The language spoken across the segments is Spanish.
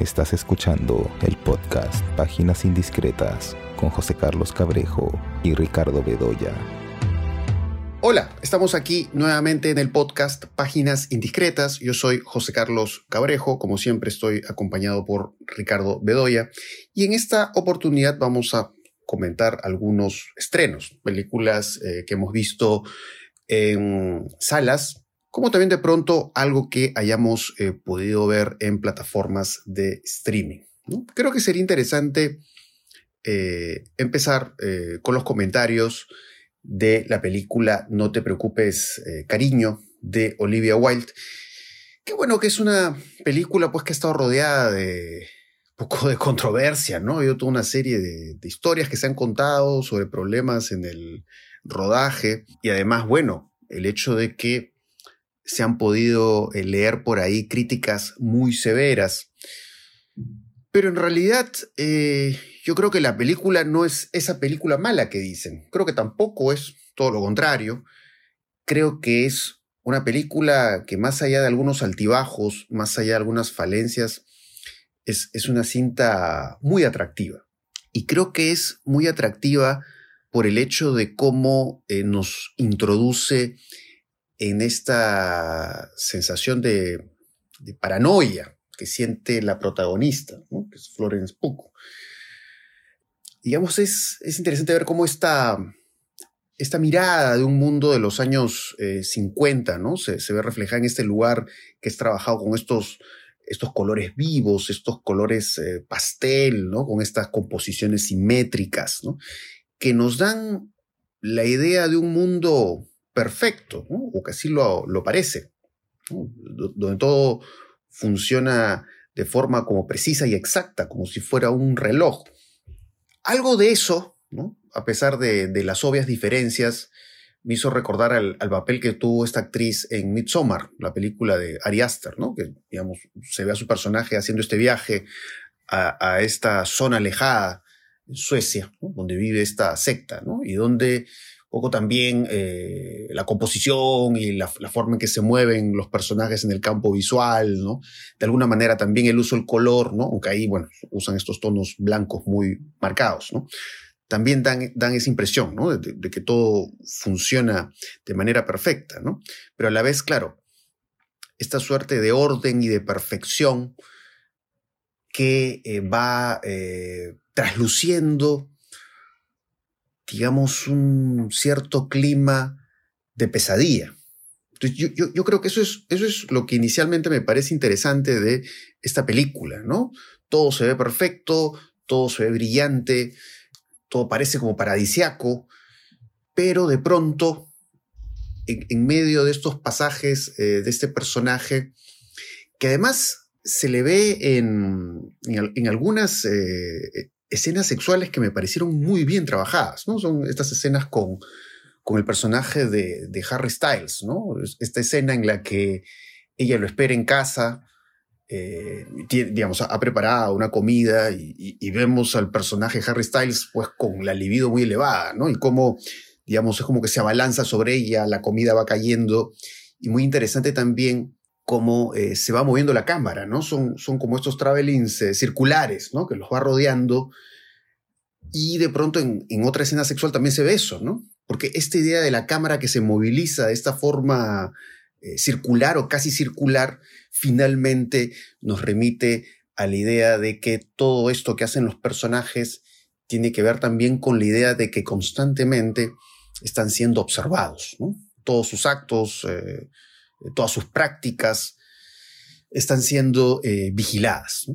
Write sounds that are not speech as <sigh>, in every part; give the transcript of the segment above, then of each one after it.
Estás escuchando el podcast Páginas Indiscretas con José Carlos Cabrejo y Ricardo Bedoya. Hola, estamos aquí nuevamente en el podcast Páginas Indiscretas. Yo soy José Carlos Cabrejo, como siempre estoy acompañado por Ricardo Bedoya y en esta oportunidad vamos a comentar algunos estrenos, películas eh, que hemos visto en salas como también de pronto algo que hayamos eh, podido ver en plataformas de streaming. Creo que sería interesante eh, empezar eh, con los comentarios de la película No te preocupes, cariño, de Olivia Wilde. Qué bueno que es una película pues que ha estado rodeada de un poco de controversia, ¿no? Ha habido toda una serie de historias que se han contado sobre problemas en el rodaje y además, bueno, el hecho de que se han podido eh, leer por ahí críticas muy severas. Pero en realidad eh, yo creo que la película no es esa película mala que dicen. Creo que tampoco es todo lo contrario. Creo que es una película que más allá de algunos altibajos, más allá de algunas falencias, es, es una cinta muy atractiva. Y creo que es muy atractiva por el hecho de cómo eh, nos introduce en esta sensación de, paranoia que siente la protagonista, que es Florence Pugh. Digamos, es, es interesante ver cómo esta, esta mirada de un mundo de los años 50 eh, ¿no? Se, ve reflejada en este lugar que es trabajado con estos, estos colores vivos, estos colores eh, pastel, ¿no? con estas composiciones simétricas, ¿no? que nos dan la idea de un mundo perfecto, o que así lo, parece, donde todo funciona de forma como precisa y exacta, como si fuera un reloj. Algo de eso, a pesar de, las obvias diferencias, me hizo recordar al, papel que tuvo esta actriz en Midsommar, la película de Ari Aster, ¿no? que digamos, se ve a su personaje haciendo este viaje a, esta zona alejada Suecia, donde vive esta secta, ¿no? y donde poco también eh, la composición y la, forma en que se mueven los personajes en el campo visual, ¿no? De alguna manera también el uso del color, ¿no? Aunque ahí, bueno, usan estos tonos blancos muy marcados, ¿no? También dan, dan esa impresión, ¿no? De, que todo funciona de manera perfecta, ¿no? Pero a la vez, claro, esta suerte de orden y de perfección que eh, va eh, trasluciendo digamos, un cierto clima de pesadilla. Yo, creo que eso es, eso es lo que inicialmente me parece interesante de esta película, ¿no? Todo se ve perfecto, todo se ve brillante, todo parece como paradisiaco, pero de pronto, en, medio de estos pasajes eh, de este personaje, que además se le ve en, en, algunas eh, escenas sexuales que me parecieron muy bien trabajadas, ¿no? Son estas escenas con, con el personaje de, Harry Styles, ¿no? Esta escena en la que ella lo espera en casa, eh, digamos, ha preparado una comida y, vemos al personaje Harry Styles pues con la libido muy elevada, ¿no? Y cómo, digamos, es como que se abalanza sobre ella, la comida va cayendo. Y muy interesante también cómo eh, se va moviendo la cámara, ¿no? Son, son como estos travelings eh, circulares, ¿no? Que los va rodeando. Y de pronto en, otra escena sexual también se ve eso, ¿no? Porque esta idea de la cámara que se moviliza de esta forma eh, circular o casi circular, finalmente nos remite a la idea de que todo esto que hacen los personajes tiene que ver también con la idea de que constantemente están siendo observados, ¿no? Todos sus actos, todas sus prácticas están siendo eh, vigiladas.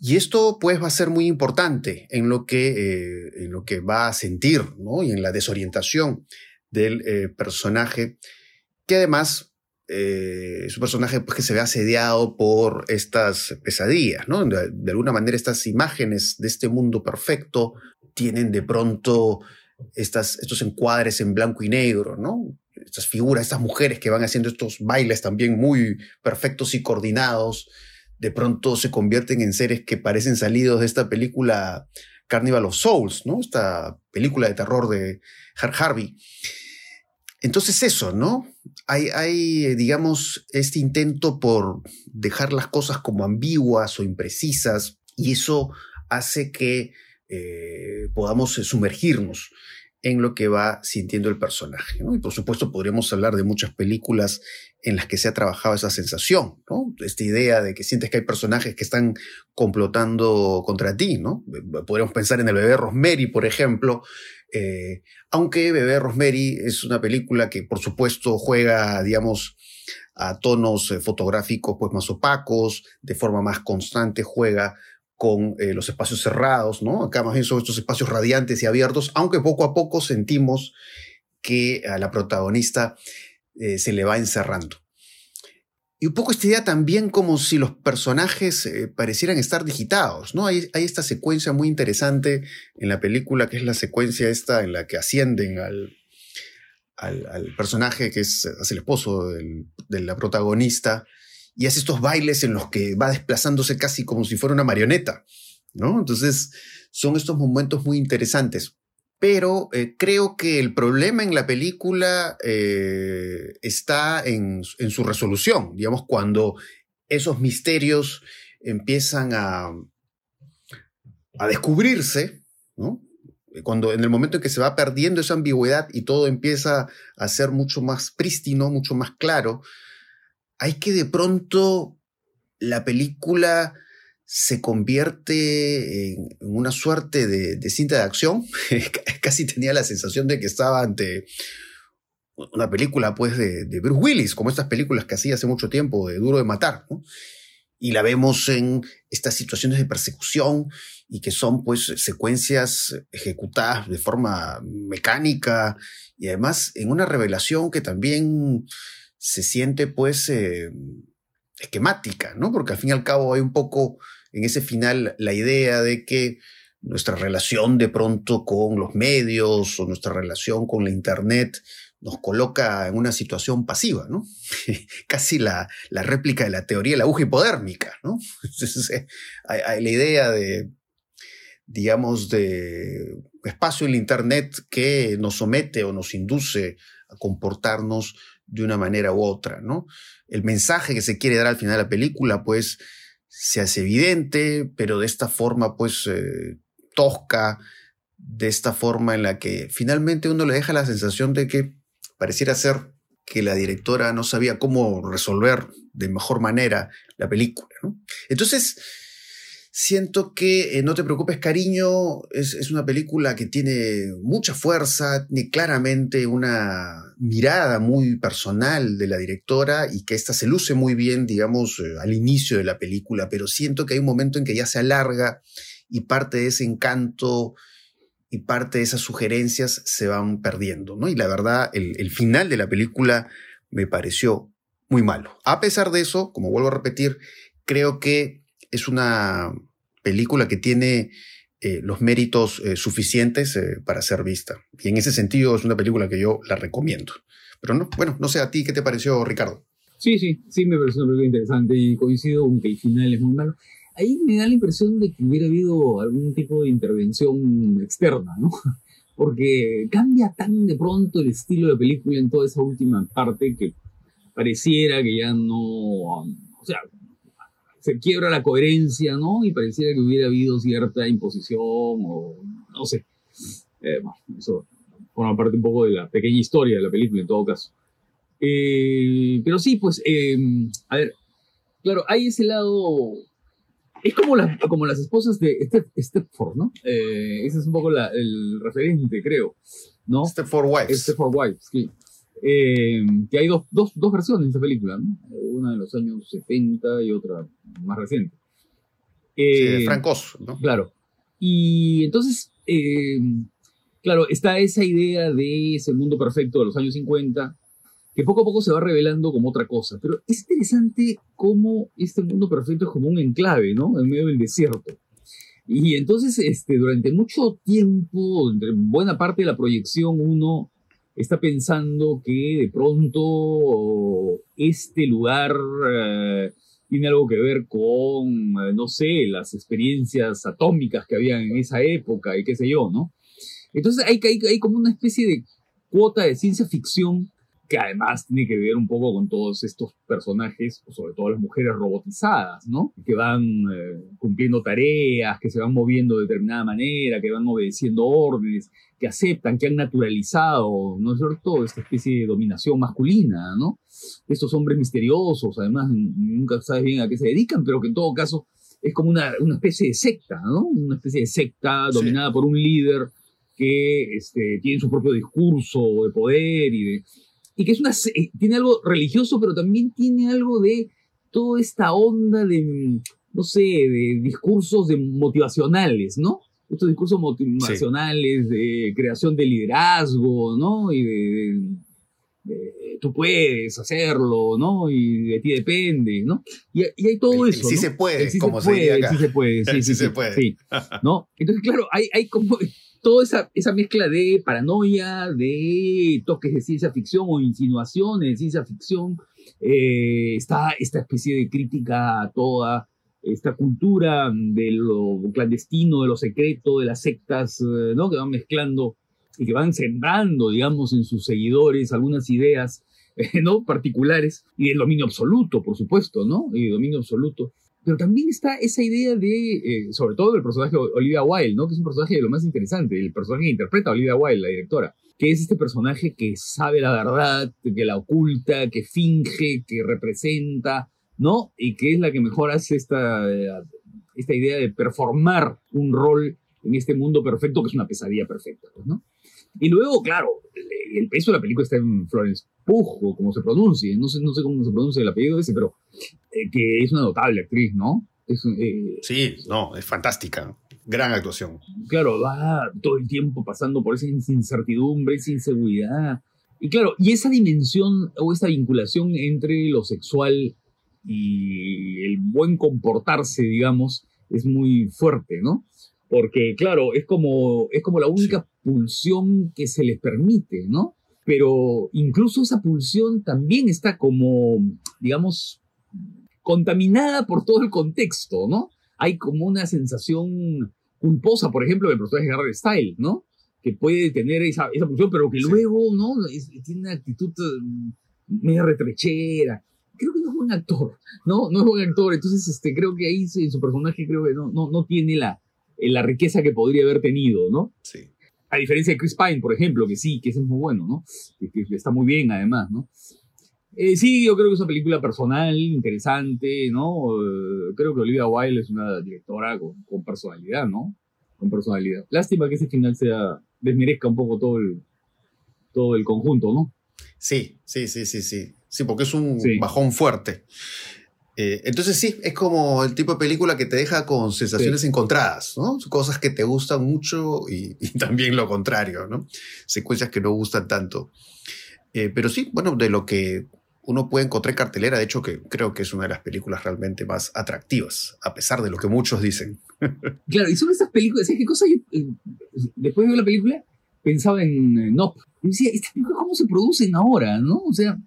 Y esto pues va a ser muy importante en lo que, eh, en lo que va a sentir y en la desorientación del eh, personaje, que además es un personaje pues, que se ve asediado por estas pesadillas. ¿no? De, de, alguna manera estas imágenes de este mundo perfecto tienen de pronto estas, estos encuadres en blanco y negro, ¿no? Estas figuras, estas mujeres que van haciendo estos bailes también muy perfectos y coordinados, de pronto se convierten en seres que parecen salidos de esta película Carnival of Souls, ¿no? Esta película de terror de Harvey. Entonces eso, ¿no? Hay, hay, digamos, este intento por dejar las cosas como ambiguas o imprecisas y eso hace que eh, podamos sumergirnos en lo que va sintiendo el personaje. Y por supuesto podríamos hablar de muchas películas en las que se ha trabajado esa sensación, ¿no? esta idea de que sientes que hay personajes que están complotando contra ti. ¿no? Podríamos pensar en el bebé Rosemary, por ejemplo, eh, aunque Bebé Rosemary es una película que por supuesto juega, digamos, a tonos eh, fotográficos pues más opacos, de forma más constante juega con eh, los espacios cerrados, ¿no? Acá más bien son estos espacios radiantes y abiertos, aunque poco a poco sentimos que a la protagonista eh, se le va encerrando. Y un poco esta idea también como si los personajes eh, parecieran estar digitados, ¿no? Hay, hay, esta secuencia muy interesante en la película, que es la secuencia esta en la que ascienden al, al, personaje que es, el esposo de la protagonista, y hace estos bailes en los que va desplazándose casi como si fuera una marioneta, ¿no? Entonces, son estos momentos muy interesantes. Pero eh, creo que el problema en la película eh, está en, su resolución, digamos, cuando esos misterios empiezan a, a descubrirse, ¿no? Cuando en el momento en que se va perdiendo esa ambigüedad y todo empieza a ser mucho más prístino, mucho más claro, hay que de pronto la película se convierte en una suerte de, cinta de acción. <laughs> Casi tenía la sensación de que estaba ante una película pues de, Bruce Willis, como estas películas que hacía hace mucho tiempo, de Duro de Matar. Y la vemos en estas situaciones de persecución y que son pues secuencias ejecutadas de forma mecánica y además en una revelación que también se siente pues eh, esquemática, ¿no? Porque al fin y al cabo hay un poco en ese final la idea de que nuestra relación de pronto con los medios o nuestra relación con la Internet nos coloca en una situación pasiva, ¿no? <laughs> Casi la, la, réplica de la teoría de la aguja hipodérmica, ¿no? <laughs> Eh, hay, la idea de, digamos, de espacio en la Internet que nos somete o nos induce a comportarnos de una manera u otra, ¿no? El mensaje que se quiere dar al final de la película, pues, se hace evidente, pero de esta forma, pues, eh, tosca, de esta forma en la que finalmente uno le deja la sensación de que pareciera ser que la directora no sabía cómo resolver de mejor manera la película, ¿no? Entonces, Siento que eh, No te preocupes, cariño, es, una película que tiene mucha fuerza, tiene claramente una mirada muy personal de la directora y que esta se luce muy bien, digamos, eh, al inicio de la película, pero siento que hay un momento en que ya se alarga y parte de ese encanto y parte de esas sugerencias se van perdiendo, ¿no? Y la verdad, el final de la película me pareció muy malo. A pesar de eso, como vuelvo a repetir, creo que es una película que tiene eh, los méritos eh, suficientes eh, para ser vista. Y en ese sentido es una película que yo la recomiendo. Pero no, bueno, no sé a ti qué te pareció, Ricardo. Sí, sí, sí me pareció una película interesante y coincido con que el final es muy malo. Ahí me da la impresión de que hubiera habido algún tipo de intervención externa, ¿no? <laughs> Porque cambia tan de pronto el estilo de película en toda esa última parte que pareciera que ya no, o sea, se quiebra la coherencia, ¿no? Y pareciera que hubiera habido cierta imposición o no sé. Eh, bueno, eso forma parte un poco de la pequeña historia de la película en todo caso. Eh, pero sí, pues, eh, a ver, claro, hay ese lado... Es como, como las esposas de Stepford, ¿no? ese es un poco el referente, creo, ¿no? Stepford Wives. Stepford Wives, sí. Eh, que hay dos, dos, dos, versiones de esta película, ¿no? una de los años 70 y otra más reciente. Eh, sí, Francos, ¿no? Claro. Y entonces, eh, claro, está esa idea de ese mundo perfecto de los años 50, que poco a poco se va revelando como otra cosa. Pero es interesante cómo este mundo perfecto es como un enclave, ¿no? En medio del desierto. Y entonces, este, durante mucho tiempo, buena parte de la proyección, uno está pensando que de pronto este lugar eh, tiene algo que ver con, eh, no sé, las experiencias atómicas que habían en esa época y qué sé yo, ¿no? Entonces hay, hay, hay como una especie de cuota de ciencia ficción que además tiene que ver un poco con todos estos personajes, sobre todo las mujeres robotizadas, ¿no? Que van eh, cumpliendo tareas, que se van moviendo de determinada manera, que van obedeciendo órdenes, que aceptan, que han naturalizado, ¿no es cierto?, esta especie de dominación masculina, ¿no? Estos hombres misteriosos, además nunca sabes bien a qué se dedican, pero que en todo caso es como una, una especie de secta, ¿no? Una especie de secta dominada por un líder que este, tiene su propio discurso de poder y de y que es una, eh, tiene algo religioso, pero también tiene algo de toda esta onda de, no sé, de discursos de motivacionales, ¿no? Estos discursos motivacionales de creación de liderazgo, ¿no? Y de, tú puedes hacerlo, ¿no? Y de ti depende, ¿no? Y, hay todo eso. Sí ¿no? se puede, como se, puede, Sí se puede, sí, sí, se puede. ¿no? Entonces, claro, hay, hay como toda esa, esa mezcla de paranoia, de toques de ciencia ficción o insinuaciones de ciencia ficción, eh, está esta especie de crítica a toda esta cultura de lo clandestino, de lo secreto, de las sectas, eh, ¿no? Que van mezclando y que van sembrando, digamos, en sus seguidores algunas ideas, <laughs> ¿no? Particulares y del dominio absoluto, por supuesto, ¿no? Y dominio absoluto. Pero también está esa idea de, eh, sobre todo del personaje Olivia Wilde, ¿no? Que es un personaje de lo más interesante, el personaje que interpreta a Olivia Wilde, la directora, que es este personaje que sabe la verdad, que la oculta, que finge, que representa, ¿no? Y que es la que mejor hace esta, esta idea de performar un rol en este mundo perfecto, que es una pesadilla perfecta, pues, ¿no? Y luego, claro, el peso de la película está en Florence Pugh, o como se pronuncie, no sé, no sé cómo se pronuncia el apellido ese, pero eh, que es una notable actriz, ¿no? Eh, sí, no, es fantástica. Gran actuación. Claro, va todo el tiempo pasando por esa incertidumbre, esa inseguridad. Y claro, y esa dimensión o esa vinculación entre lo sexual y el buen comportarse, digamos, es muy fuerte, ¿no? Porque, claro, es como, es como la única pulsión que se les permite, ¿no? Pero incluso esa pulsión también está como, digamos, contaminada por todo el contexto, ¿no? Hay como una sensación culposa, por ejemplo, del personaje de Harry Style, ¿no? Que puede tener esa, esa pulsión, pero que luego, ¿no? tiene una actitud mm, media retrechera. Creo que no es buen actor, ¿no? No es buen actor. Entonces, este, creo que ahí en su personaje creo que no, no, no tiene la, la riqueza que podría haber tenido, ¿no? Sí. A diferencia de Chris Pine, por ejemplo, que sí, que ese es muy bueno, ¿no? Que, está muy bien, además, ¿no? Eh, sí, yo creo que es una película personal, interesante, ¿no? Eh, creo que Olivia Wilde es una directora con, personalidad, ¿no? Con personalidad. Lástima que ese final sea desmerezca un poco todo el, todo el conjunto, ¿no? Sí, sí, sí, sí, sí. Sí, porque es un bajón fuerte. Eh, entonces sí, es como el tipo de película que te deja con sensaciones encontradas, ¿no? Cosas que te gustan mucho y, <laughs> también lo contrario, ¿no? Secuencias que no gustan tanto. pero sí, bueno, de lo que uno puede encontrar en cartelera, de hecho que creo que es una de las películas realmente más atractivas, a pesar de lo que muchos dicen. <laughs> Claro, y son esas películas, ¿sabes qué cosa? Yo, eh, después de ver la película, pensaba en Nope. Y decía, ¿estas películas cómo se producen ahora, no? O sea,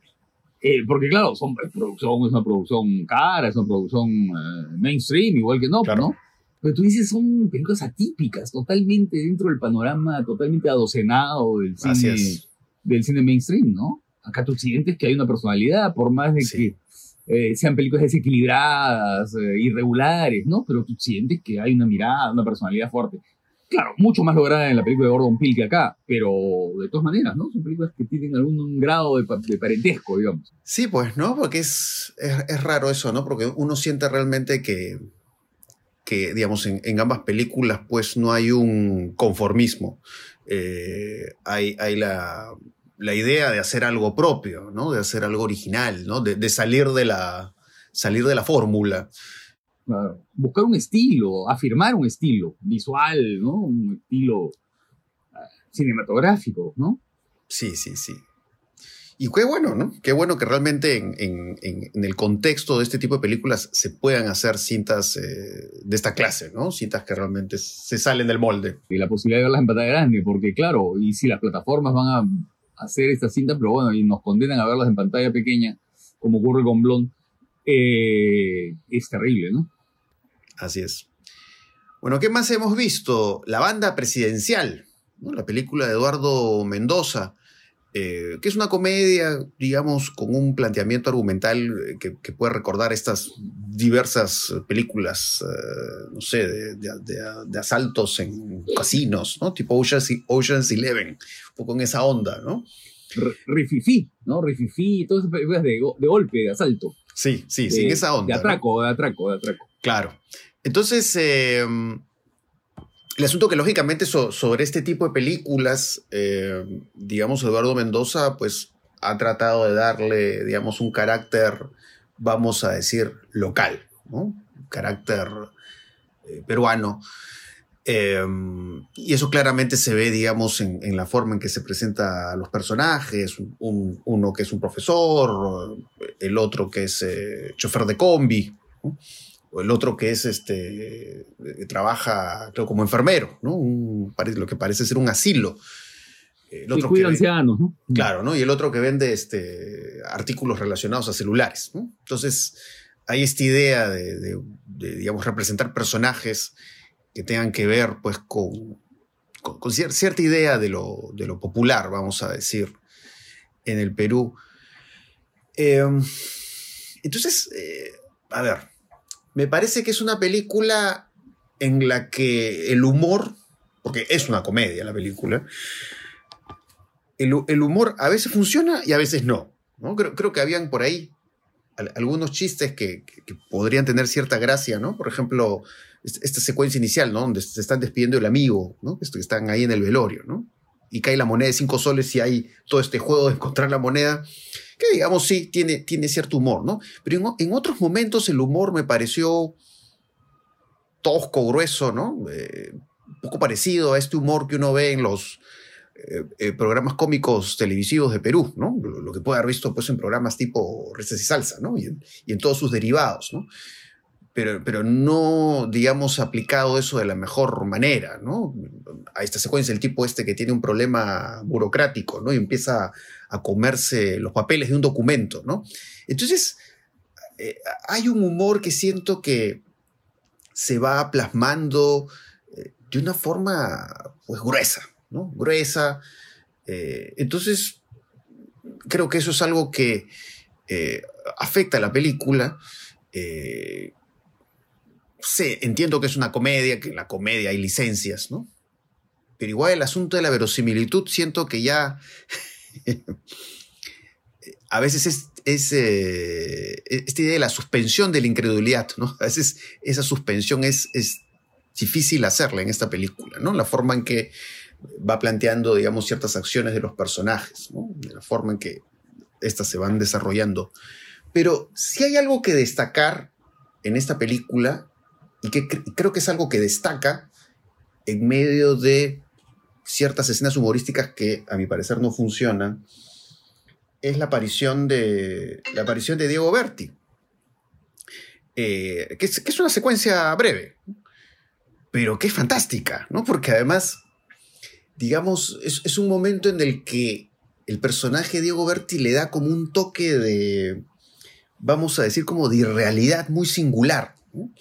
eh, porque claro, son, es, producción, es una producción cara, es una producción eh, mainstream, igual que Nope, ¿no? Pero tú dices, son películas atípicas, totalmente dentro del panorama, totalmente adocenado del cine, del cine mainstream, ¿no? acá tú sientes que hay una personalidad, por más de que eh, sean películas desequilibradas, eh, irregulares, ¿no? Pero tú sientes que hay una mirada, una personalidad fuerte. Claro, mucho más lograda en la película de Gordon Peele que acá, pero de todas maneras, ¿no? Son películas que tienen algún grado de, parentesco, digamos. Sí, pues, ¿no? Porque es, es, raro eso, ¿no? Porque uno siente realmente que, que digamos, en, en ambas películas, pues no hay un conformismo. Eh, hay, hay la, la idea de hacer algo propio, ¿no? De hacer algo original, ¿no? De, salir de la, salir de la fórmula. Buscar un estilo, afirmar un estilo visual, ¿no? Un estilo ah, cinematográfico, ¿no? Sí, sí, sí. Y qué bueno, ¿no? Qué bueno que realmente en, el contexto de este tipo de películas se puedan hacer cintas eh, de esta clase, ¿no? Cintas que realmente se salen del molde. Y la posibilidad de verlas en pantalla grande, porque claro, y si las plataformas van a hacer esta cinta, pero bueno, y nos condenan a verlas en pantalla pequeña, como ocurre con Blond, eh, es terrible, ¿no? Así es. Bueno, ¿qué más hemos visto? La banda presidencial, la película de Eduardo Mendoza, eh, que es una comedia, digamos, con un planteamiento argumental eh, que, puede recordar estas diversas películas, eh, no sé, de, asaltos en casinos, ¿no? Tipo Ocean's, Ocean's Eleven, un poco en esa onda, ¿no? Rififi, ¿no? Rififi, todas esas películas de, golpe, de asalto. Sí, sí, sí, en esa onda. De atraco, de atraco, de atraco. Claro. Entonces, el asunto que lógicamente sobre este tipo de películas, eh, digamos, Eduardo Mendoza, pues ha tratado de darle, digamos, un carácter, vamos a decir, local, ¿no? Un carácter eh, peruano. Em, y eso claramente se ve, digamos, en, la forma en que se presenta a los personajes, uno que es un profesor, el otro que es eh, chofer de combi. O el otro que es este, eh, trabaja, creo, como enfermero, ¿no? lo que parece ser un asilo. El otro cuida ancianos, ¿no? Claro, ¿no? Y el otro que vende este, artículos relacionados a celulares, Entonces, hay esta idea de, digamos, representar personajes que tengan que ver, pues, con, con, cierta idea de lo, de lo, popular, vamos a decir, en el Perú. Em, entonces, eh, a ver, me parece que es una película en la que el humor, porque es una comedia la película, el, humor a veces funciona y a veces no. ¿no? Creo, que habían por ahí algunos chistes que, podrían tener cierta gracia, ¿no? Por ejemplo, esta secuencia inicial, ¿no? Donde se están despidiendo el amigo, ¿no? Que están ahí en el velorio, ¿no? Y cae la moneda de cinco soles y hay todo este juego de encontrar la moneda que digamos sí tiene, tiene cierto humor, ¿no? Pero en, otros momentos el humor me pareció tosco, grueso, ¿no? Eh, un poco parecido a este humor que uno ve en los eh, eh, programas cómicos televisivos de Perú, ¿no? Lo, que puede haber visto pues, en programas tipo Risas y Salsa, ¿no? Y y en todos sus derivados, ¿no? Pero, no, digamos, aplicado eso de la mejor manera, ¿no? A esta secuencia, el tipo este que tiene un problema burocrático, ¿no? Y empieza a comerse los papeles de un documento, ¿no? Entonces, eh, hay un humor que siento que se va plasmando eh, de una forma, pues, gruesa, ¿no? Gruesa. Eh, entonces, creo que eso es algo que afecta a la película sé, entiendo que es una comedia, que en la comedia hay licencias, ¿no? Pero igual el asunto de la verosimilitud siento que ya <laughs> a veces es, eh, esta idea de la suspensión de la incredulidad, ¿no? A veces esa suspensión es, es difícil hacerla en esta película, ¿no? La forma en que va planteando, digamos, ciertas acciones de los personajes, ¿no? La forma en que estas se van desarrollando. Pero si hay algo que destacar en esta película y que creo que es algo que destaca en medio de ciertas escenas humorísticas que a mi parecer no funcionan, es la aparición de, la aparición de Diego Berti, eh, que, es, una secuencia breve, pero que es fantástica, ¿no? porque además, digamos, es, un momento en el que el personaje Diego Berti le da como un toque de, vamos a decir, como de irrealidad muy singular. ¿no?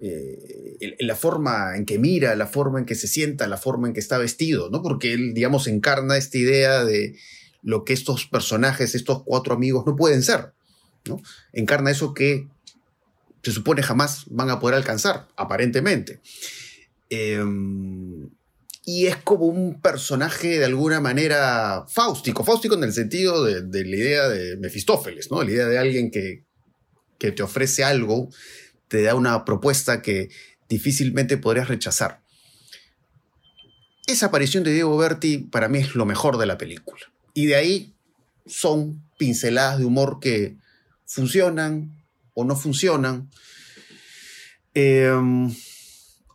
Eh, la forma en que mira, la forma en que se sienta, la forma en que está vestido, ¿no? Porque él, digamos, encarna esta idea de lo que estos personajes, estos cuatro amigos no pueden ser, ¿no? Encarna eso que se supone jamás van a poder alcanzar, aparentemente. Em, y es como un personaje de alguna manera fáustico, fáustico en el sentido de, la idea de Mefistófeles, ¿no? La idea de alguien que, que te ofrece algo te da una propuesta que difícilmente podrías rechazar. Esa aparición de Diego Berti para mí es lo mejor de la película. Y de ahí son pinceladas de humor que funcionan o no funcionan. Eh,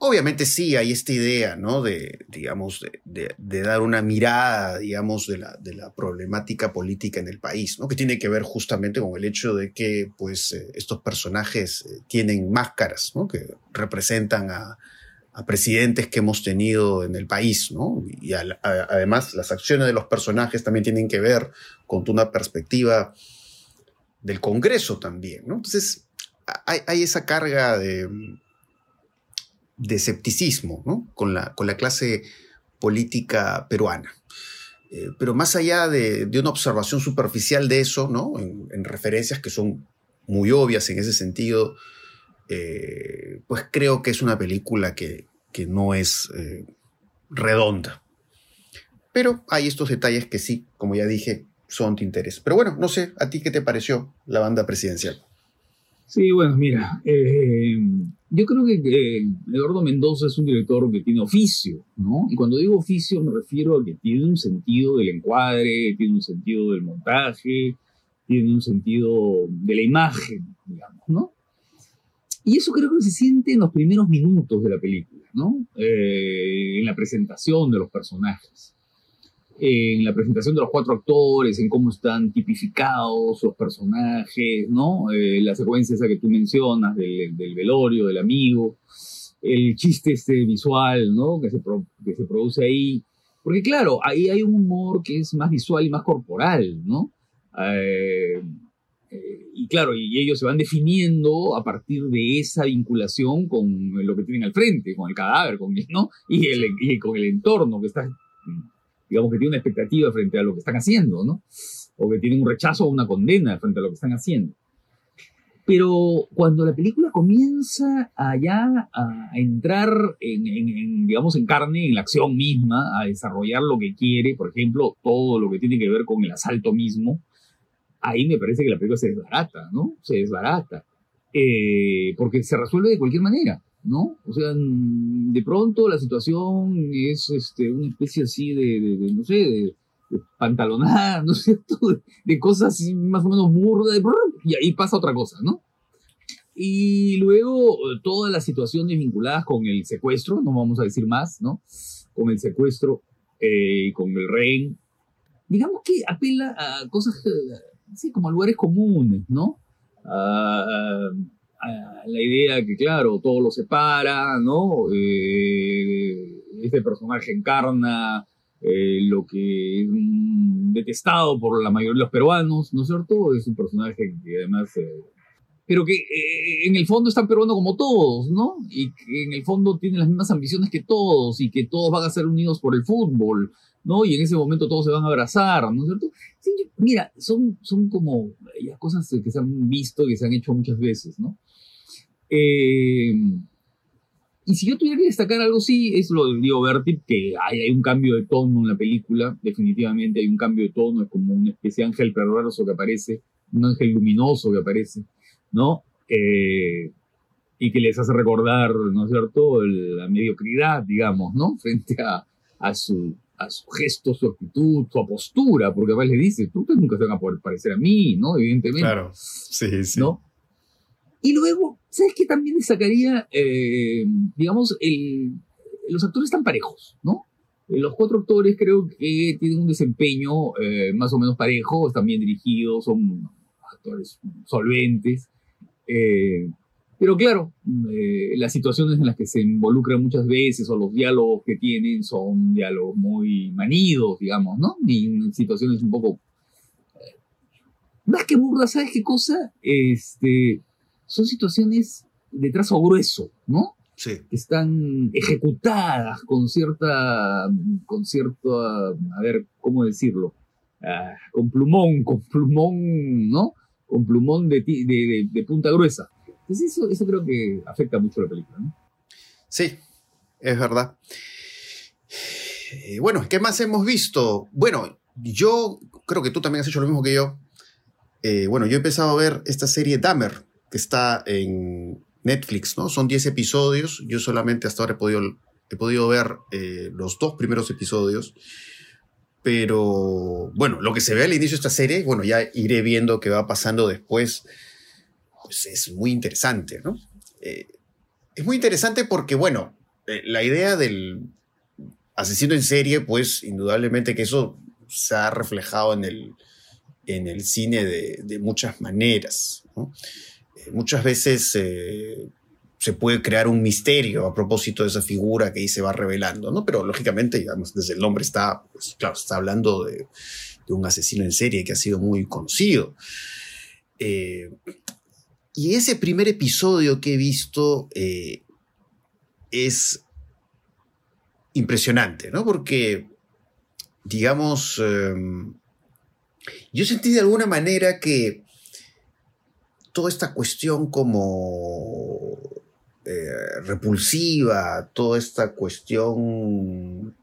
Obviamente sí hay esta idea, ¿no? De, digamos, de, dar una mirada, digamos, de la, de la, problemática política en el país, ¿no? Que tiene que ver justamente con el hecho de que, pues, eh, estos personajes eh, tienen máscaras, ¿no? Que representan a, presidentes que hemos tenido en el país, ¿no? Y además las acciones de los personajes también tienen que ver con una perspectiva del Congreso también, ¿no? Entonces, hay esa carga de de escepticismo con, la, con la clase política peruana. Eh, pero más allá de, una observación superficial de eso, ¿no? En, referencias que son muy obvias en ese sentido, eh, pues creo que es una película que, no es eh, redonda. Pero hay estos detalles que sí, como ya dije, son de interés. Pero bueno, no sé, ¿a ti qué te pareció la banda presidencial? Sí, bueno, mira, eh, yo creo que Eduardo Mendoza es un director que tiene oficio, ¿no? Y cuando digo oficio me refiero a que tiene un sentido del encuadre, tiene un sentido del montaje, tiene un sentido de la imagen, digamos, ¿no? Y eso creo que se siente en los primeros minutos de la película, ¿no? Eh, en la presentación de los personajes en la presentación de los cuatro actores, en cómo están tipificados los personajes, ¿no? Eh, la secuencia esa que tú mencionas del, velorio, del amigo, el chiste este visual, ¿no? Que se, que se produce ahí. Porque claro, ahí hay un humor que es más visual y más corporal, ¿no? Eh, eh, y claro, y ellos se van definiendo a partir de esa vinculación con lo que tienen al frente, con el cadáver, con, ¿no? y, el, y con el entorno que está digamos que tiene una expectativa frente a lo que están haciendo, ¿no? O que tiene un rechazo o una condena frente a lo que están haciendo. Pero cuando la película comienza allá a entrar en, digamos, en carne, en la acción misma, a desarrollar lo que quiere, por ejemplo, todo lo que tiene que ver con el asalto mismo, ahí me parece que la película se desbarata, ¿no? Se desbarata. Eh, porque se resuelve de cualquier manera. ¿No? O sea, de pronto la situación es este, una especie así de, no sé, de, pantalonada, <laughs> ¿no es cierto? De, cosas así más o menos burdas, y ahí pasa otra cosa, ¿no? Y luego todas las situaciones vinculadas con el secuestro, no vamos a decir más, ¿no? Con el secuestro, eh, con el rey, digamos que apela a cosas, así como a lugares comunes, ¿no? La idea que, claro, todo lo separa, ¿no? Eh, este personaje encarna eh, lo que es detestado por la mayoría de los peruanos, ¿no es cierto? Es un personaje que además... Eh, pero que en el fondo es tan peruano como todos, ¿no? Y que en el fondo tiene las mismas ambiciones que todos y que todos van a ser unidos por el fútbol, ¿no? Y en ese momento todos se van a abrazar, ¿no es cierto? mira, son, son como cosas que se han visto y que se han hecho muchas veces, ¿no? Eh, y si yo tuviera que destacar algo, sí, es lo de Diego Berti, que hay, un cambio de tono en la película, definitivamente hay un cambio de tono, es como una especie de ángel perverso que aparece, un ángel luminoso que aparece, ¿no? Eh, y que les hace recordar, ¿no es cierto?, la mediocridad, digamos, ¿no? <laughs> Frente a, a, su, a su gesto, su actitud, su postura, porque además le dice, tú nunca te van a poder parecer a mí, ¿no? Evidentemente. Claro, sí, sí. ¿no? Y luego, ¿sabes qué también destacaría? Eh, digamos, los actores están parejos, ¿no? Eh, los cuatro actores creo que tienen un desempeño eh, más o menos parejo, están bien dirigidos, son actores solventes. pero claro, las situaciones en las que se involucran muchas veces o los diálogos que tienen son diálogos muy manidos, digamos, ¿no? Y situaciones un poco... más que burdas, ¿sabes qué cosa? Este, son situaciones de trazo grueso, ¿no? Sí. Que están ejecutadas con cierta, con cierto, a ver, ¿cómo decirlo? Ah, con plumón, con plumón, ¿no? Con plumón de, de, punta gruesa. Entonces eso, eso creo que afecta mucho a la película, ¿no? Sí, es verdad. Eh, bueno, ¿qué más hemos visto? Bueno, yo creo que tú también has hecho lo mismo que yo. Eh, bueno, yo he empezado a ver esta serie Dahmer, está en Netflix, ¿no? Son 10 episodios. Yo solamente hasta ahora he podido, he podido ver eh, los dos primeros episodios. Pero bueno, lo que se ve al inicio de esta serie, bueno, ya iré viendo qué va pasando después. Pues es muy interesante, ¿no? Eh, es muy interesante porque, bueno, eh, la idea del asesino en serie, pues indudablemente que eso se ha reflejado en el, en el cine de, de muchas maneras. ¿no? Muchas veces eh, se puede crear un misterio a propósito de esa figura que ahí se va revelando, ¿no? Pero lógicamente, digamos, desde el nombre está, pues, claro, está hablando de, un asesino en serie que ha sido muy conocido. Eh, y ese primer episodio que he visto eh, es impresionante, ¿no? Porque digamos, em, yo sentí de alguna manera que toda esta cuestión como eh, repulsiva, toda esta cuestión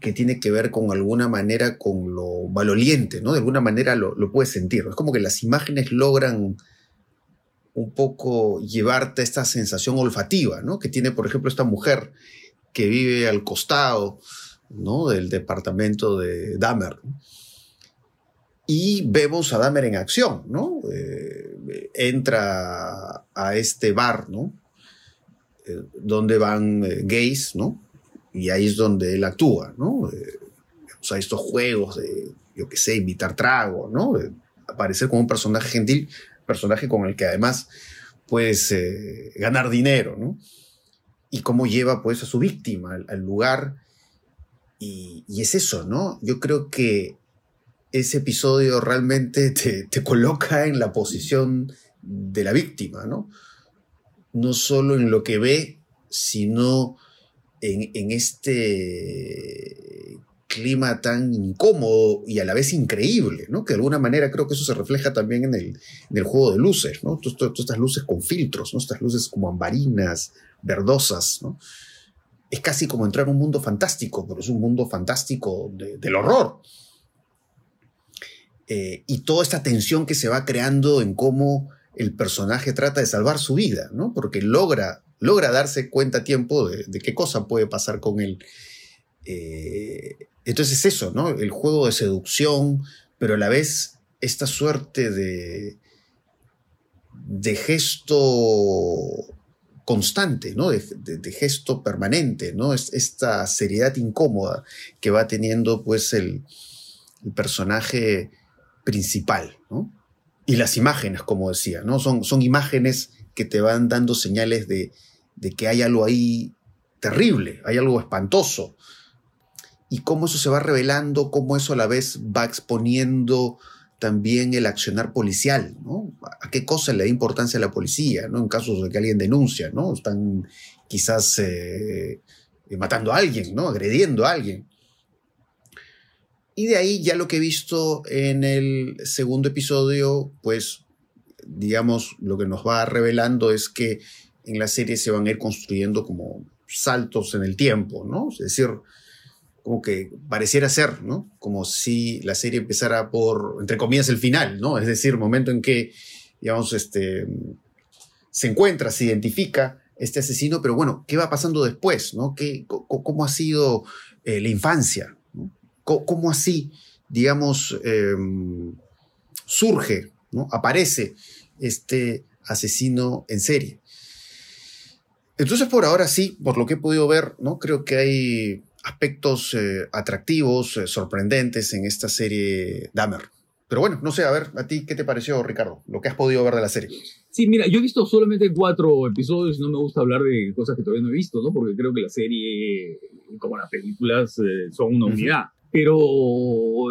que tiene que ver con alguna manera con lo maloliente, ¿no? De alguna manera lo, puedes sentir. Es como que las imágenes logran un poco llevarte a esta sensación olfativa, ¿no? Que tiene, por ejemplo, esta mujer que vive al costado. Del departamento de Dahmer. Y vemos a Dahmer en acción, ¿no? Eh, entra a este bar, ¿no? Eh, donde van eh, gays, ¿no? Y ahí es donde él actúa, ¿no? o sea, estos juegos de, yo qué sé, invitar trago, ¿no? aparecer como un personaje gentil, personaje con el que además puedes ganar dinero, ¿no? Y cómo lleva pues a su víctima al, lugar. Y, y, es eso, ¿no? Yo creo que ese episodio realmente te, coloca en la posición de la víctima, ¿no? No solo en lo que ve, sino en, este clima tan incómodo y a la vez increíble, ¿no? Que de alguna manera creo que eso se refleja también en el, juego de luces, ¿no? Todas estas luces con filtros, ¿no? Estas luces como ambarinas, verdosas, ¿no? Es casi como entrar a un mundo fantástico, pero es un mundo fantástico de, del horror. Eh, y toda esta tensión que se va creando en cómo el personaje trata de salvar su vida, ¿no? Porque logra, logra darse cuenta a tiempo de, qué cosa puede pasar con él. Eh, entonces es eso, ¿no? El juego de seducción, pero a la vez esta suerte de, de gesto constante, ¿no? De, gesto permanente, ¿no? Es esta seriedad incómoda que va teniendo pues el personaje principal, ¿no? Y las imágenes, como decía, ¿no? Son, son imágenes que te van dando señales de, de que hay algo ahí terrible, hay algo espantoso, y cómo eso se va revelando, cómo eso a la vez va exponiendo también el accionar policial, ¿no? ¿A qué cosa le da importancia a la policía, ¿no? En casos de que alguien denuncia, ¿no? Están quizás eh, matando a alguien, ¿no? Agrediendo a alguien. Y de ahí ya lo que he visto en el segundo episodio, pues, digamos, lo que nos va revelando es que en la serie se van a ir construyendo como saltos en el tiempo, ¿no? Es decir, como que pareciera ser, ¿no? Como si la serie empezara por, entre comillas, el final, ¿no? Es decir, momento en que, digamos, este, se encuentra, se identifica este asesino, pero bueno, ¿qué va pasando después, ¿no? ¿Qué, ¿Cómo ha sido eh, la infancia? ¿Cómo, ¿Cómo, así, digamos, eh, surge, ¿no? Aparece este asesino en serie. Entonces, por ahora sí, por lo que he podido ver, ¿no? Creo que hay aspectos eh, atractivos, eh, sorprendentes en esta serie Dahmer. Pero bueno, no sé, a ver, ¿a ti qué te pareció, Ricardo? Lo que has podido ver de la serie. Sí, mira, yo he visto solamente cuatro episodios y no me gusta hablar de cosas que todavía no he visto, ¿no? Porque creo que la serie, como las películas, eh, son una unidad. Uh -huh. Pero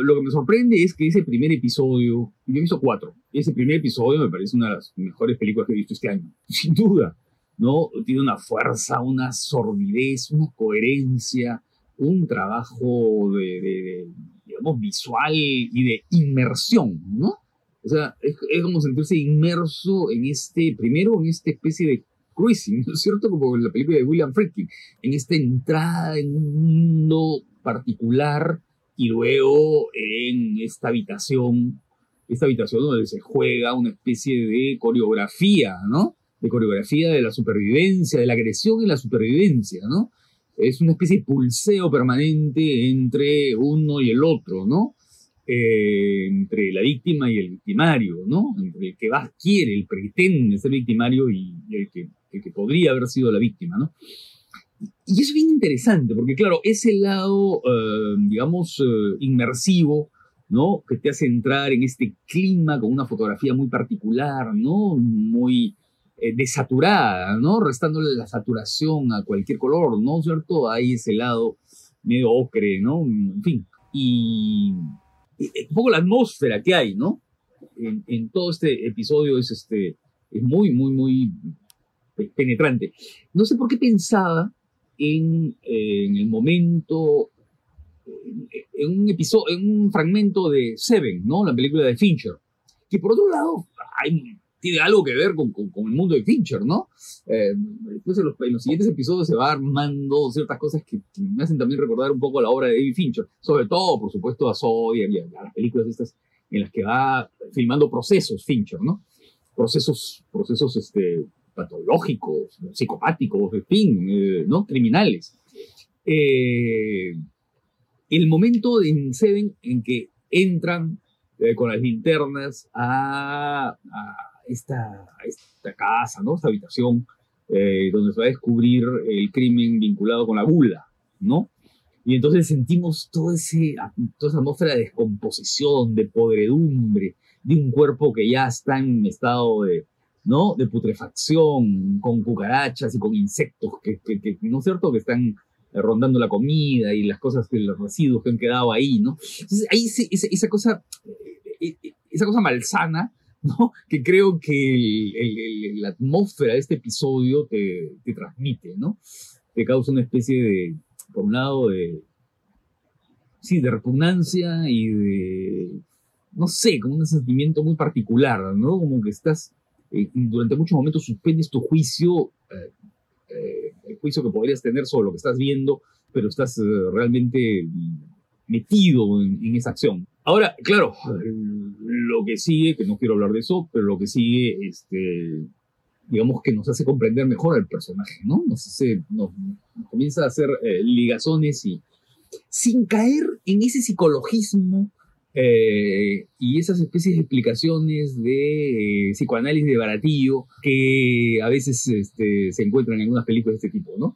lo que me sorprende es que ese primer episodio, yo he visto cuatro, ese primer episodio me parece una de las mejores películas que he visto este año, <laughs> sin duda, ¿no? Tiene una fuerza, una sordidez, una coherencia, un trabajo de, de, de, digamos, visual y de inmersión, ¿no? O sea, es, es, como sentirse inmerso en este, primero en esta especie de cruising, ¿no es cierto? Como en la película de William Friedkin, en esta entrada en un mundo particular y luego en esta habitación, esta habitación donde se juega una especie de coreografía, ¿no? De coreografía de la supervivencia, de la agresión y la supervivencia, ¿no? es una especie de pulseo permanente entre uno y el otro, ¿no? Eh, entre la víctima y el victimario, ¿no? Entre el que más quiere, el pretende ser victimario y, el, que, el que podría haber sido la víctima, ¿no? Y es bien interesante, porque claro, ese lado, eh, digamos, eh, inmersivo, ¿no? Que te hace entrar en este clima con una fotografía muy particular, ¿no? Muy, eh, desaturada, ¿no? Restándole la saturación a cualquier color, ¿no cierto? Hay ese lado medio ocre, ¿no? En fin. Y, y un poco la atmósfera que hay, ¿no? En, en, todo este episodio es, este, es muy, muy, muy penetrante. No sé por qué pensaba en, en el momento en un episodio, en un fragmento de Seven, ¿no? La película de Fincher, que por otro lado tiene algo que ver con, con, el mundo de Fincher, ¿no? Eh, después en los, en los, siguientes episodios se va armando ciertas cosas que, me hacen también recordar un poco la obra de David Fincher, sobre todo, por supuesto, a Zodiac y a, las películas estas en las que va filmando procesos Fincher, ¿no? Procesos, procesos este, patológicos, psicopáticos, en fin, eh, ¿no? Criminales. Eh, el momento en Seven en que entran eh, con las linternas a, esta, esta, casa, ¿no? Esta habitación donde se va a descubrir el crimen vinculado con la gula, ¿no? Y entonces sentimos todo ese, toda esa atmósfera de descomposición, de podredumbre, de un cuerpo que ya está en estado de, ¿no? De putrefacción, con cucarachas y con insectos que, que, ¿no es cierto?, que están rondando la comida y las cosas, los residuos que han quedado ahí, ¿no? Entonces, ahí esa, cosa, eh, eh, esa cosa malsana, ¿no? Que creo que la atmósfera de este episodio te, te transmite, ¿no? Te causa una especie de, por un lado, de, sí, de repugnancia y de, no sé, como un sentimiento muy particular, ¿no? Como que estás eh, durante muchos momentos suspendes tu juicio, eh, eh, el juicio que podrías tener sobre lo que estás viendo, pero estás realmente metido en, esa acción. Ahora, claro, lo que sigue, que no quiero hablar de eso, pero lo que sigue, este, digamos que nos hace comprender mejor al personaje, ¿no? Nos, hace, nos, comienza a hacer ligazones y sin caer en ese psicologismo eh, y esas especies de explicaciones de eh, psicoanálisis de baratillo que a veces este, se encuentran en algunas películas de este tipo, ¿no?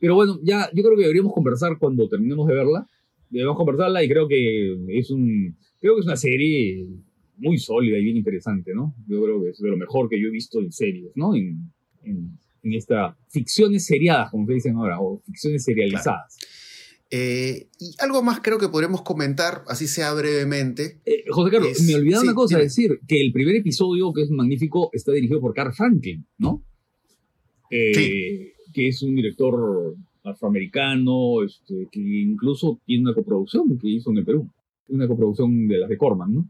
Pero bueno, ya yo creo que deberíamos conversar cuando terminemos de verla. Debemos conversarla y creo que es un creo que es una serie muy sólida y bien interesante, ¿no? Yo creo que es de lo mejor que yo he visto en series, ¿no? En, en, en esta ficciones seriadas, como se dicen ahora, o ficciones serializadas. Eh, y algo más creo que podremos comentar, así sea brevemente. Eh, José Carlos, me olvidaba una cosa, decir que el primer episodio, que es magnífico, está dirigido por Carl Franklin, ¿no? Eh, sí. Que es un director afroamericano, este, que incluso tiene una coproducción que hizo en el Perú. Una coproducción de las de Corman, ¿no?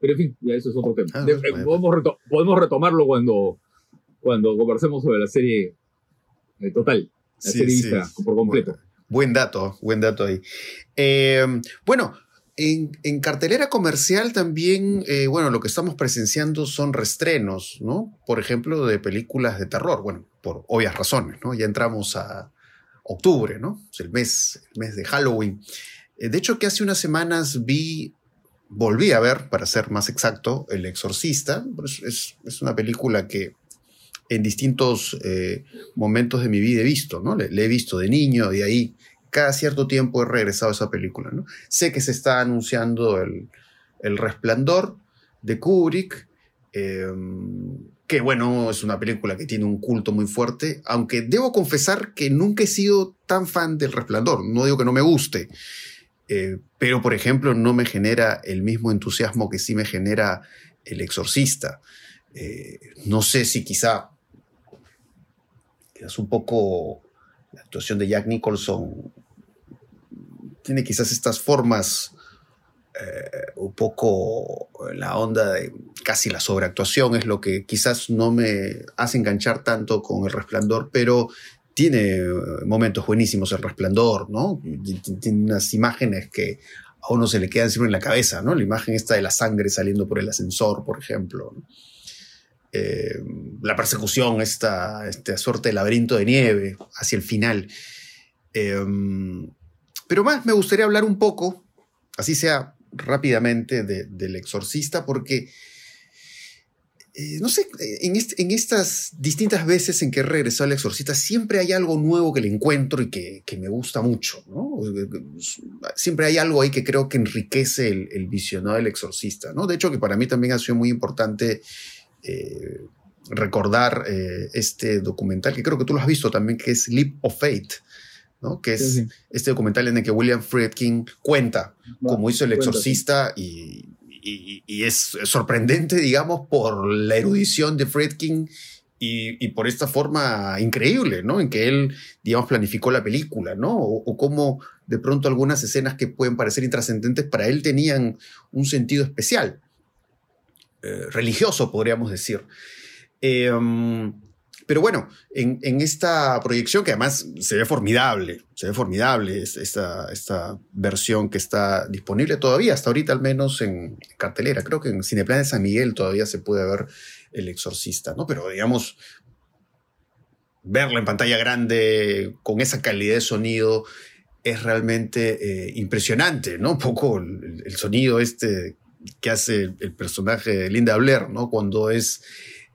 Pero en fin, ya eso es otro tema. Ah, podemos, retomarlo cuando, cuando conversemos sobre la serie total, la serie vista por completo. Buen dato, buen dato ahí. Eh, bueno, en, cartelera comercial también, eh, bueno, lo que estamos presenciando son restrenos, ¿no? Por ejemplo, de películas de terror, bueno, por obvias razones, ¿no? Ya entramos a octubre, ¿no? Es el mes, el mes de Halloween. Eh, de hecho, que hace unas semanas vi, volví a ver, para ser más exacto, El Exorcista. Es, es una película que en distintos eh, momentos de mi vida he visto, ¿no? Le, he visto de niño, de ahí cada cierto tiempo he regresado a esa película, ¿no? Sé que se está anunciando el, Resplandor de Kubrick, em, que bueno, es una película que tiene un culto muy fuerte, aunque debo confesar que nunca he sido tan fan del Resplandor, no digo que no me guste, eh, pero por ejemplo no me genera el mismo entusiasmo que sí me genera El Exorcista. Eh, no sé si quizá es un poco la actuación de Jack Nicholson tiene quizás estas formas eh, un poco la onda de casi la sobreactuación es lo que quizás no me hace enganchar tanto con el resplandor, pero tiene momentos buenísimos el resplandor, ¿no? Tiene unas imágenes que a uno se le quedan siempre en la cabeza, ¿no? La imagen esta de la sangre saliendo por el ascensor, por ejemplo. Eh, la persecución, esta, esta, suerte de laberinto de nieve hacia el final. Eh, pero más me gustaría hablar un poco, así sea rápidamente, del exorcista, porque, eh, no sé, en, estas distintas veces en que he regresado al exorcista, siempre hay algo nuevo que le encuentro y que, me gusta mucho. Siempre hay algo ahí que creo que enriquece el, el visionado del exorcista. ¿no? De hecho, que para mí también ha sido muy importante eh, recordar eh, este documental, que creo que tú lo has visto también, que es Leap of Fate, ¿no? que es este documental en el que William Friedkin cuenta cómo hizo el exorcista y, y, es sorprendente, digamos, por la erudición de Friedkin y, por esta forma increíble, ¿no? En que él, digamos, planificó la película, ¿no? O, cómo de pronto algunas escenas que pueden parecer intrascendentes para él tenían un sentido especial, eh, religioso, podríamos decir. Em, pero bueno, en, esta proyección, que además se ve formidable, se ve formidable esta, esta versión que está disponible todavía, hasta ahorita al menos en cartelera. Creo que en Cineplan de San Miguel todavía se puede ver el Exorcista, ¿no? Pero digamos, verla en pantalla grande con esa calidad de sonido es realmente eh, impresionante, ¿no? Un poco el, sonido este que hace el personaje de Linda Blair, ¿no? Cuando es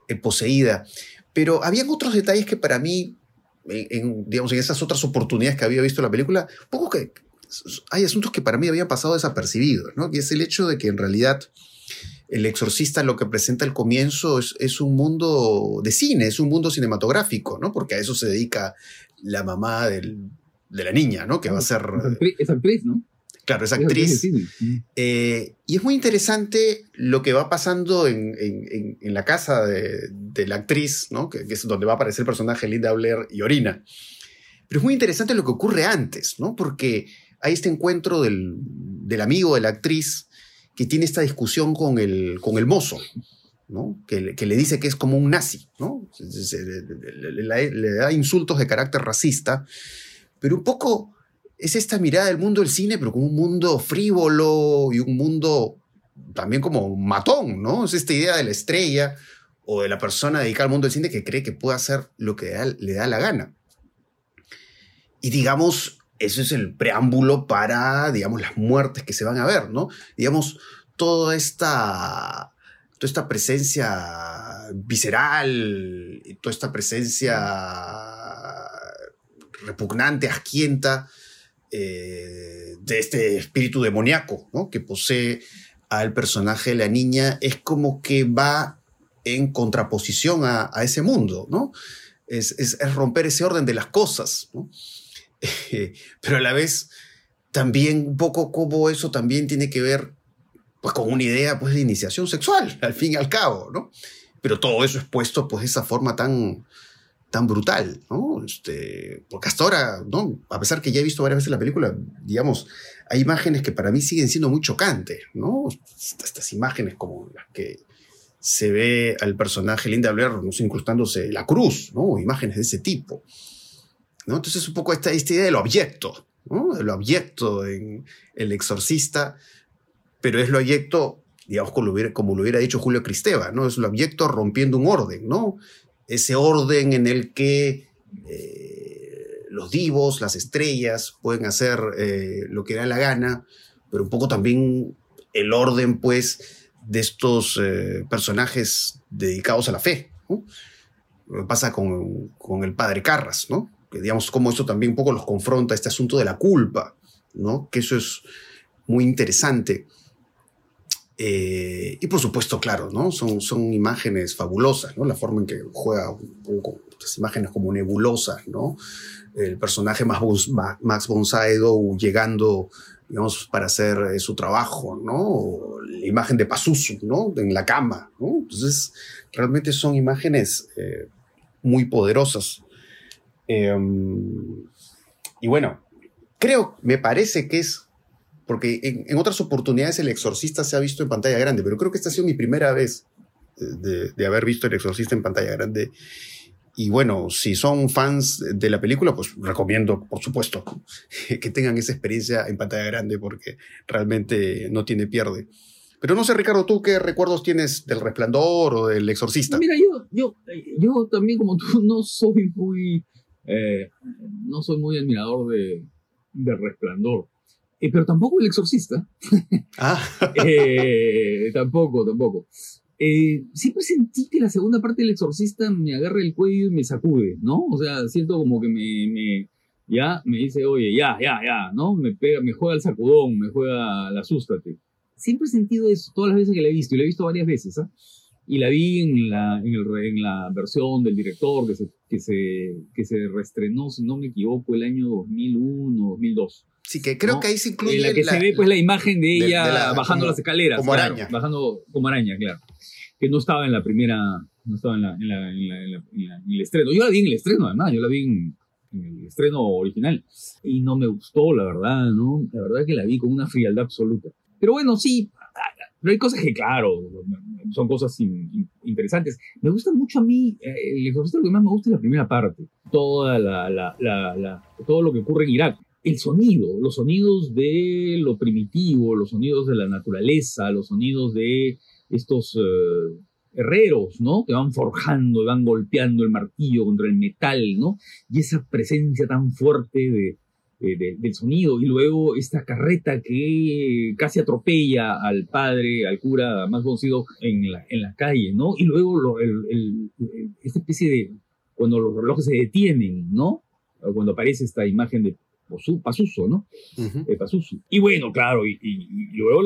eh, poseída. Pero habían otros detalles que para mí, en, digamos, en esas otras oportunidades que había visto la película, poco que hay asuntos que para mí habían pasado desapercibidos, ¿no? Y es el hecho de que en realidad el exorcista lo que presenta al comienzo es, un mundo de cine, es un mundo cinematográfico, ¿no? Porque a eso se dedica la mamá de la niña, ¿no? Que va a ser... Es actriz, ¿no? Claro, es actriz. Eh, y es muy interesante lo que va pasando en, la casa de, la actriz, ¿no? Que, es donde va a aparecer el personaje Linda Blair y Orina. Pero es muy interesante lo que ocurre antes, ¿no? Porque hay este encuentro del, del amigo de la actriz que tiene esta discusión con el, con el mozo, ¿no? que, le dice que es como un nazi, ¿no? le, da insultos de carácter racista, pero un poco es esta mirada del mundo del cine, pero como un mundo frívolo y un mundo también como matón, ¿no? Es esta idea de la estrella o de la persona dedicada al mundo del cine que cree que puede hacer lo que le da la gana. Y digamos, eso es el preámbulo para, digamos, las muertes que se van a ver, ¿no? Digamos, toda esta, toda esta presencia visceral, toda esta presencia repugnante, asquienta, eh, de este espíritu demoníaco, ¿no? Que posee al personaje de la niña, es como que va en contraposición a, ese mundo, ¿no? Es, es, romper ese orden de las cosas, ¿no? <laughs> pero a la vez también un poco como eso también tiene que ver pues, con una idea pues, de iniciación sexual, al fin y al cabo, ¿no? Pero todo eso expuesto pues, de esa forma tan, tan brutal, ¿no? Este, porque hasta ahora, ¿no? A pesar que ya he visto varias veces la película, digamos, hay imágenes que para mí siguen siendo muy chocantes, ¿no? Estas imágenes como las que se ve al personaje Linda Blair ¿no? incrustándose la cruz, ¿no? Imágenes de ese tipo. Entonces, un poco esta, esta idea del objeto, ¿no? El objeto en El Exorcista, pero es lo objeto, digamos, como lo hubiera, como lo hubiera dicho Julio Cristeva, ¿no? Es lo objeto rompiendo un orden, ¿no? Ese orden en el que eh, los divos, las estrellas, pueden hacer eh, lo que da la gana, pero un poco también el orden, pues, de estos eh, personajes dedicados a la fe, ¿no? pasa con, con el padre Carras, ¿no? que digamos cómo eso también un poco los confronta, este asunto de la culpa, ¿no? Que eso es muy interesante. Eh, y por supuesto, claro, ¿no? Son, son imágenes fabulosas, ¿no? La forma en que juega con estas imágenes como nebulosas, ¿no? El personaje Max von Sydow llegando, digamos, para hacer eh, su trabajo, ¿no? La imagen de Pazuzu, ¿no? En la cama. Entonces, realmente son imágenes eh, muy poderosas. Em, y bueno, creo, me parece que es, porque en, otras oportunidades el exorcista se ha visto en pantalla grande, pero creo que esta ha sido mi primera vez de, de haber visto el exorcista en pantalla grande. Y bueno, si son fans de la película, pues recomiendo, por supuesto, <laughs> que tengan esa experiencia en pantalla grande porque realmente no tiene pierde. Pero no sé, Ricardo, ¿tú qué recuerdos tienes del resplandor o del exorcista? Mira, yo, yo, yo también como tú no soy muy eh, no soy muy admirador de, Resplandor. Eh, pero tampoco El Exorcista. <laughs> Ah. <laughs> Eh, tampoco, tampoco. siempre sentí que la segunda parte del Exorcista me agarra el cuello y me sacude, ¿no? O sea, siento como que me, ya me dice, oye, ya, ya, ya, ¿no? Me pega, me juega el sacudón, me juega la asústate. Siempre he sentido eso todas las veces que la he visto, y la he visto varias veces, ¿ah? y la vi en la, en, el, en la versión del director que se, que, se, que se reestrenó, si no me equivoco, el año 2001, 2002. Sí, que creo que ahí se incluye. En la que se ve pues la imagen de ella bajando las escaleras. Como araña. Bajando como araña, claro. Que no estaba en la primera, no estaba en, la, en, la, en, en, el estreno. Yo la vi en el estreno, además, yo la vi en, el estreno original. Y no me gustó, la verdad, ¿no? La verdad que la vi con una frialdad absoluta. Pero bueno, sí, pero hay cosas que, claro, son cosas interesantes. Me gusta mucho a mí, eh, el exorcista lo que más me gusta es la primera parte, toda la, la, la, todo lo que ocurre en Irak. El sonido, los sonidos de lo primitivo, los sonidos de la naturaleza, los sonidos de estos eh, herreros, ¿no? Que van forjando, van golpeando el martillo contra el metal, ¿no? Y esa presencia tan fuerte de, del sonido, y luego esta carreta que casi atropella al padre, al cura más conocido en la, en la calle, ¿no? Y luego el, esta especie de, cuando los relojes se detienen, ¿no? Cuando aparece esta imagen de Pasuso, ¿no? Y bueno, claro, y, luego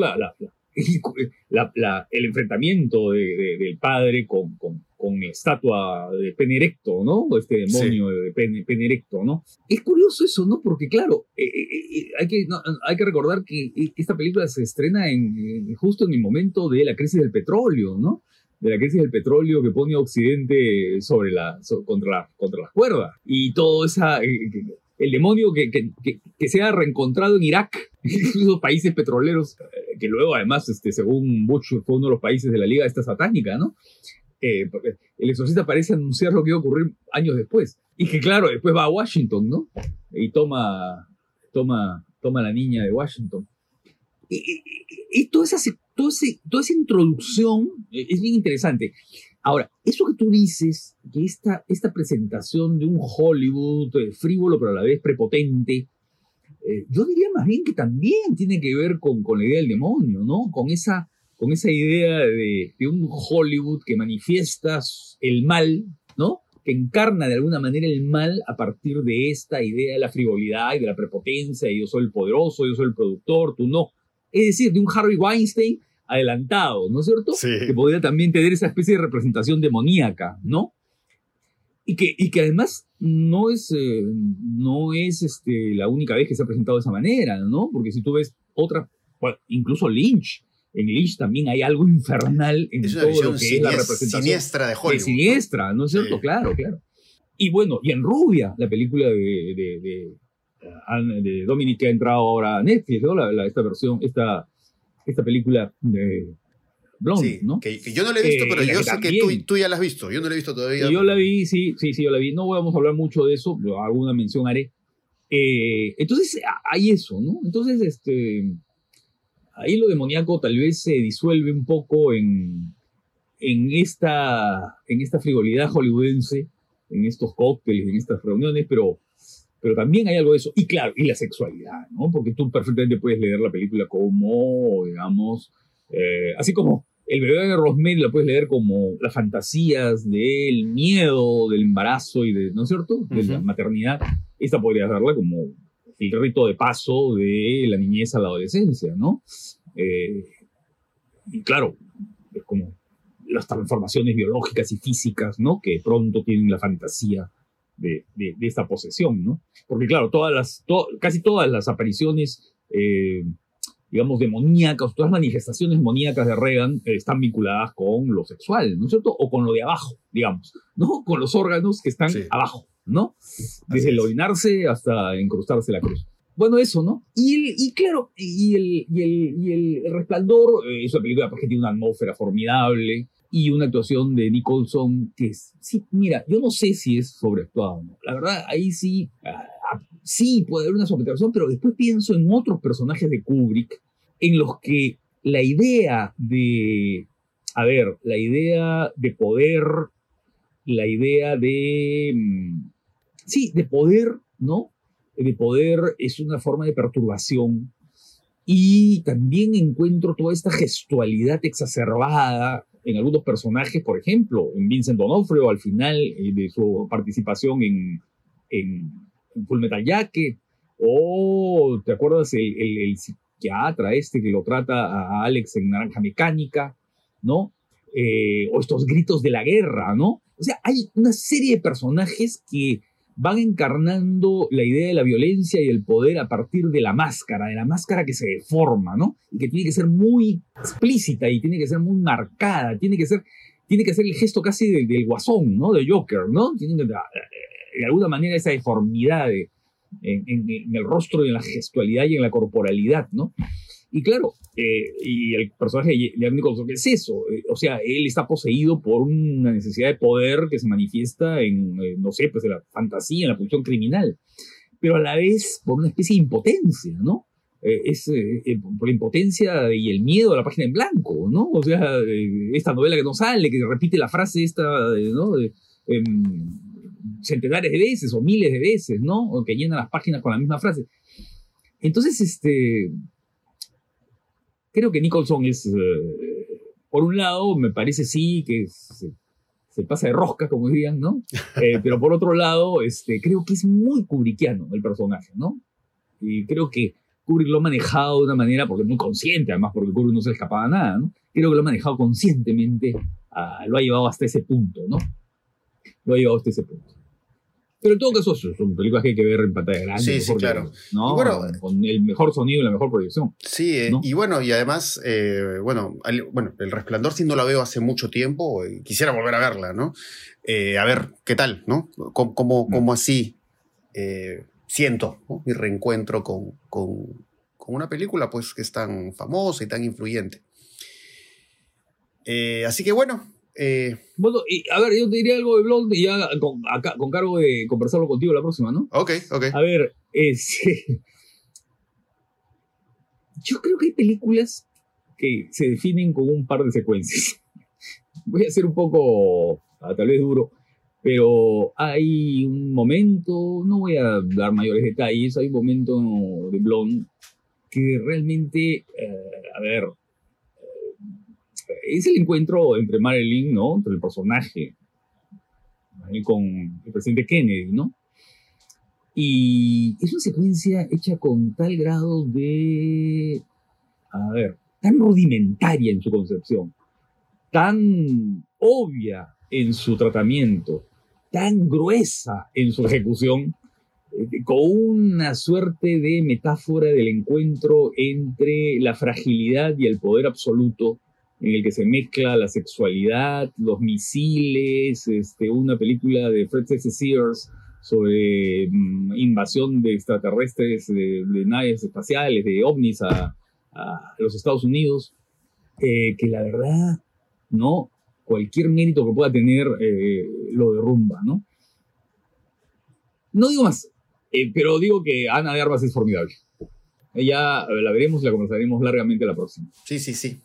<laughs> la, el enfrentamiento del padre con, con, con, la estatua de pene erecto, ¿no? Este demonio de pene, erecto, ¿no? Es curioso eso, ¿no? Porque claro, eh, eh, eh, hay, que, hay que recordar que esta película se estrena en, justo en el momento de la crisis del petróleo, ¿no? de la crisis del petróleo que pone a Occidente sobre la, contra, contra las cuerdas. Y todo esa, el demonio que, que, que, se ha reencontrado en Irak, <laughs> esos países petroleros, eh, que luego además, este, según Bush, fue uno de los países de la Liga esta satánica, ¿no? Eh, el exorcista parece anunciar lo que iba a ocurrir años después. Y que claro, después va a Washington, ¿no? Y toma, toma, toma la niña de Washington. Y, toda, esa, toda, toda esa introducción eh, es bien interesante. Ahora, eso que tú dices, que esta, esta presentación de un Hollywood eh, frívolo pero a la vez prepotente, eh, yo diría más bien que también tiene que ver con, con la idea del demonio, ¿no? Con esa, con esa idea de, de, un Hollywood que manifiesta el mal, ¿no? Que encarna de alguna manera el mal a partir de esta idea de la frivolidad y de la prepotencia, y yo soy el poderoso, yo soy el productor, tú no. Es decir, de un Harvey Weinstein adelantado, ¿no es cierto? Que podría también tener esa especie de representación demoníaca, ¿no? Y que, y que además no es, eh, no es este, la única vez que se ha presentado de esa manera, ¿no? Porque si tú ves otra, incluso Lynch, en Lynch también hay algo infernal en todo lo que es la representación. Siniestra de Hollywood. siniestra, ¿no es cierto? Claro, claro. Y bueno, y en Rubia, la película de, de, de, de Dominic que ha entrado ahora a Netflix, ¿no? esta versión, esta esta película de Blonde, ¿no? Que, yo no la he visto, pero eh, yo sé que tú, tú, ya la has visto. Yo no la he visto todavía. Yo la vi, sí, sí, sí, yo la vi. No vamos a hablar mucho de eso, pero alguna mención haré. Eh, entonces, hay eso, ¿no? Entonces, este, ahí lo demoníaco tal vez se disuelve un poco en, en, esta, en esta frivolidad hollywoodense, en estos cócteles, en estas reuniones, pero pero también hay algo de eso. Y claro, y la sexualidad, ¿no? Porque tú perfectamente puedes leer la película como, digamos, eh, así como el bebé de Rosemary la puedes leer como las fantasías del miedo, del embarazo y de, ¿no es cierto?, de la maternidad. Esta podría verla como el rito de paso de la niñez a la adolescencia, ¿no? Eh, y claro, es como las transformaciones biológicas y físicas, ¿no? Que pronto tienen la fantasía de, esta posesión, ¿no? Porque claro, todas las, casi todas las apariciones, eh, digamos, demoníacas, todas las manifestaciones demoníacas de Reagan eh, están vinculadas con lo sexual, ¿no es cierto? O con lo de abajo, digamos, ¿no? Con los órganos que están abajo, ¿no? Desde el orinarse hasta incrustarse la cruz. Bueno, eso, ¿no? Y, y claro, y el, y el, y el resplandor eh, es una película que tiene una atmósfera formidable, y una actuación de Nicholson que es, sí, mira, yo no sé si es sobreactuado no. La verdad, ahí sí, ah, sí puede haber una sobreactuación, pero después pienso en otros personajes de Kubrick en los que la idea de, a ver, la idea de poder, la idea de, mm, sí, de poder, ¿no? De poder es una forma de perturbación y también encuentro toda esta gestualidad exacerbada en algunos personajes, por ejemplo, en Vincent D'Onofrio al final eh, de su participación en, en, Full Metal Jacket, o ¿te acuerdas el, el, psiquiatra este que lo trata a Alex en Naranja Mecánica, ¿no? Eh, o estos gritos de la guerra, ¿no? O sea, hay una serie de personajes que van encarnando la idea de la violencia y el poder a partir de la máscara, de la máscara que se deforma, ¿no? Y que tiene que ser muy explícita y tiene que ser muy marcada, tiene que ser, tiene que hacer el gesto casi del, guasón, ¿no? De Joker, ¿no? Tiene que, de alguna manera esa deformidad en, el rostro y en la gestualidad y en la corporalidad, ¿no? Y claro, eh, y el personaje de Jack Nicholson, ¿qué es eso? Eh, o sea, él está poseído por una necesidad de poder que se manifiesta en, eh, no sé, pues en la fantasía, en la función criminal, pero a la vez por una especie de impotencia, ¿no? es por la impotencia y el miedo a la página en blanco, ¿no? O sea, esta novela que no sale, que repite la frase esta, ¿no? Em, centenares de veces o miles de veces, ¿no? O que llenan las páginas con la misma frase. Entonces, este, Creo que Nicholson es, eh, por un lado, me parece sí que se, pasa de rosca, como dirían, ¿no? <laughs> Eh, pero por otro lado, este, creo que es muy kubrickiano el personaje, ¿no? Y creo que Kubrick lo ha manejado de una manera, porque es muy consciente, además, porque Kubrick no se le escapaba nada, ¿no? Creo que lo ha manejado conscientemente, lo ha llevado hasta ese punto, ¿no? Lo ha llevado hasta ese punto. Pero en todo caso, son películas que hay que ver en pantalla grande. Sí, sí, claro. ¿no? con el mejor sonido y la mejor proyección. Sí, eh, y bueno, y además, eh, bueno, bueno, El Resplandor sí no la veo hace mucho tiempo, y quisiera volver a verla, ¿no? Eh, a ver, ¿qué tal, no? ¿Cómo, cómo, así siento mi reencuentro con, con, con, una película, pues, que es tan famosa y tan influyente? así que bueno, eh, bueno, y, a ver, yo te diría algo de Blonde y ya con, acá, con cargo de conversarlo contigo la próxima, ¿no? Ok, ok. A ver, <laughs> yo creo que hay películas que se definen con un par de secuencias. <laughs> Voy a ser un poco, ah, tal vez duro, pero hay un momento, no voy a dar mayores detalles, hay un momento de Blonde que realmente, eh, a ver, es el encuentro entre Marilyn, ¿no? Entre el personaje con el presidente Kennedy, ¿no? Y es una secuencia hecha con tal grado de, a ver, tan rudimentaria en su concepción, tan obvia en su tratamiento, tan gruesa en su ejecución, eh, con una suerte de metáfora del encuentro entre la fragilidad y el poder absoluto en el que se mezcla la sexualidad, los misiles, este, una película de Fred. Sears sobre mm, invasión de extraterrestres, de, naves espaciales, de ovnis a, los Estados Unidos, eh, que la verdad, ¿no? Cualquier mérito que pueda tener eh, lo derrumba, ¿no? No digo más, eh, pero digo que Ana de Armas es formidable. Ya la veremos y la conversaremos largamente la próxima. Sí, sí, sí.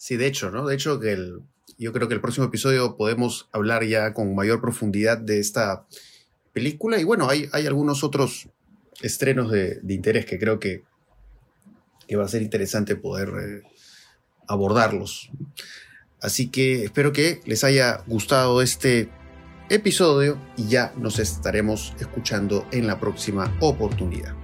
Sí, de hecho, ¿no? De hecho, que el, yo creo que el próximo episodio podemos hablar ya con mayor profundidad de esta película. Y bueno, hay, hay algunos otros estrenos de, interés que creo que, que, va a ser interesante poder eh, abordarlos. Así que espero que les haya gustado este episodio y ya nos estaremos escuchando en la próxima oportunidad.